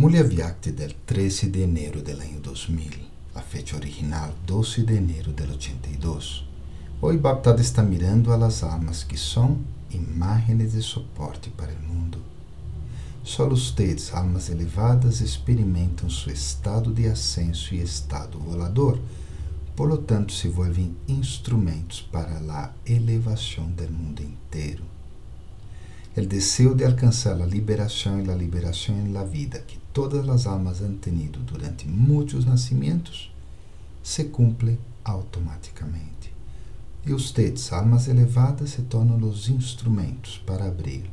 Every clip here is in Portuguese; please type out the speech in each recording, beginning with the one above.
Mulher Vyakti del 13 de enero del año 2000, a fecha original 12 de enero del 82. Hoy Baptista está mirando las almas que são imágenes de soporte para o mundo. Só ustedes, almas elevadas, experimentam seu estado de ascenso e estado volador, por lo tanto se volvem instrumentos para a elevação do mundo inteiro. O desejo de alcançar a liberação e a liberação em la vida que todas as almas han tenido durante muitos nascimentos se cumpre automaticamente. E ustedes, almas elevadas, se tornam os instrumentos para abrir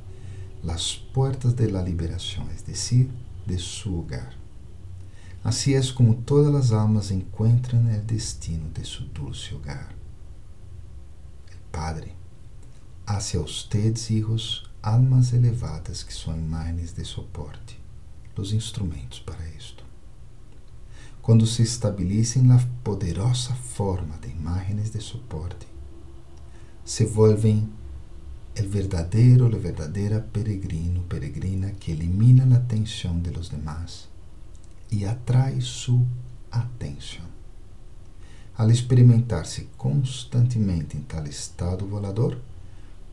as portas de la liberação, es decir, de su hogar. Assim é como todas as almas encontram o destino de su dulce hogar. El Padre hace a ustedes, hijos, almas elevadas que são imagens de soporte, os instrumentos para isto. Quando se estabelecem na poderosa forma de imagens de soporte, se volvem el verdadeiro, la verdadeira peregrino, peregrina que elimina a atenção de los demás e atrai sua atenção. Al experimentar-se constantemente em tal estado volador,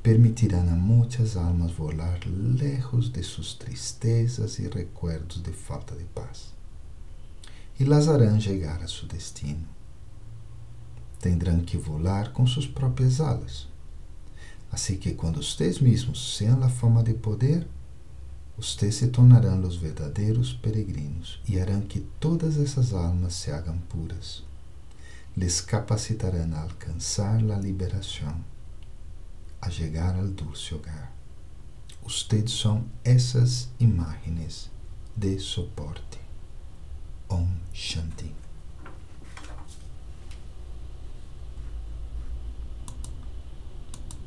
permitirán a muitas almas volar lejos de suas tristezas e recuerdos de falta de paz. E las harán chegar a seu destino. Tendrão que volar com suas próprias alas. Assim que quando vocês mesmos sean a forma de poder, vocês se tornarão os verdadeiros peregrinos e harão que todas essas almas se hagam puras. Les capacitarão a alcançar a liberação a chegar ao dulce hogar. Ustedes são essas imagens de Shanti.